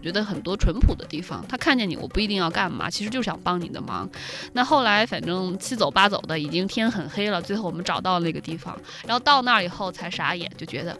觉得很多淳朴的地方，他看见你，我不一定要干嘛，其实就想帮你的忙。那后来反正七走八走的，已经天很黑了，最后我们找到了那个地方，然后到那儿以后才傻眼，就觉得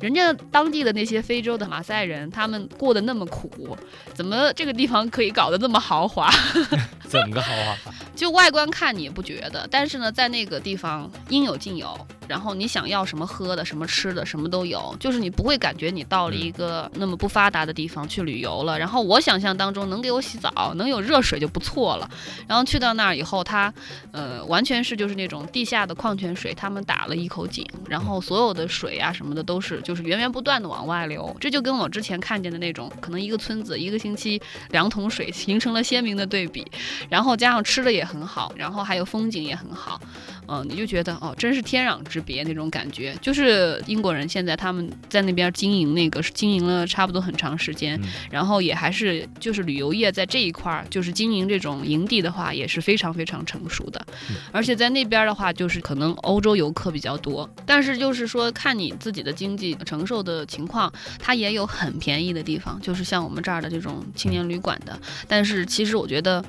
人家当地的那些非洲的马赛人，他们过得那么苦，怎么这个地方可以搞得那么豪华？怎么个豪华法？就外观看你也不觉得，但是呢，在那个地方应有尽有。然后你想要什么喝的、什么吃的，什么都有，就是你不会感觉你到了一个那么不发达的地方去旅游了。然后我想象当中能给我洗澡、能有热水就不错了。然后去到那儿以后，它呃完全是就是那种地下的矿泉水，他们打了一口井，然后所有的水啊什么的都是就是源源不断的往外流。这就跟我之前看见的那种可能一个村子一个星期两桶水 形成了鲜明的对比。然后加上吃的也很好，然后还有风景也很好，嗯，你就觉得哦，真是天壤之。别那种感觉，就是英国人现在他们在那边经营那个经营了差不多很长时间，然后也还是就是旅游业在这一块儿就是经营这种营地的话也是非常非常成熟的，而且在那边的话就是可能欧洲游客比较多，但是就是说看你自己的经济承受的情况，它也有很便宜的地方，就是像我们这儿的这种青年旅馆的，但是其实我觉得，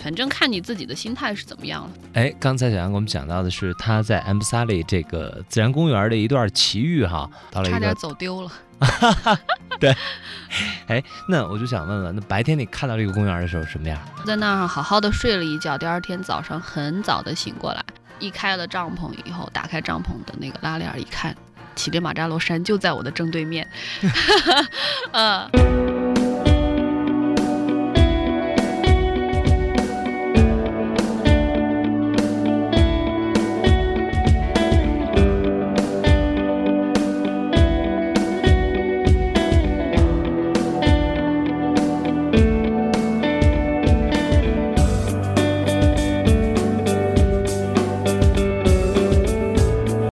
反正看你自己的心态是怎么样了。哎，刚才小杨给我们讲到的是他在 M 萨利这个。个自然公园的一段奇遇哈，到了一个差点走丢了。对，哎，那我就想问问，那白天你看到这个公园的时候什么样？在那儿好好的睡了一觉，第二天早上很早的醒过来，一开了帐篷以后，打开帐篷的那个拉链一看，乞力马扎罗山就在我的正对面。嗯。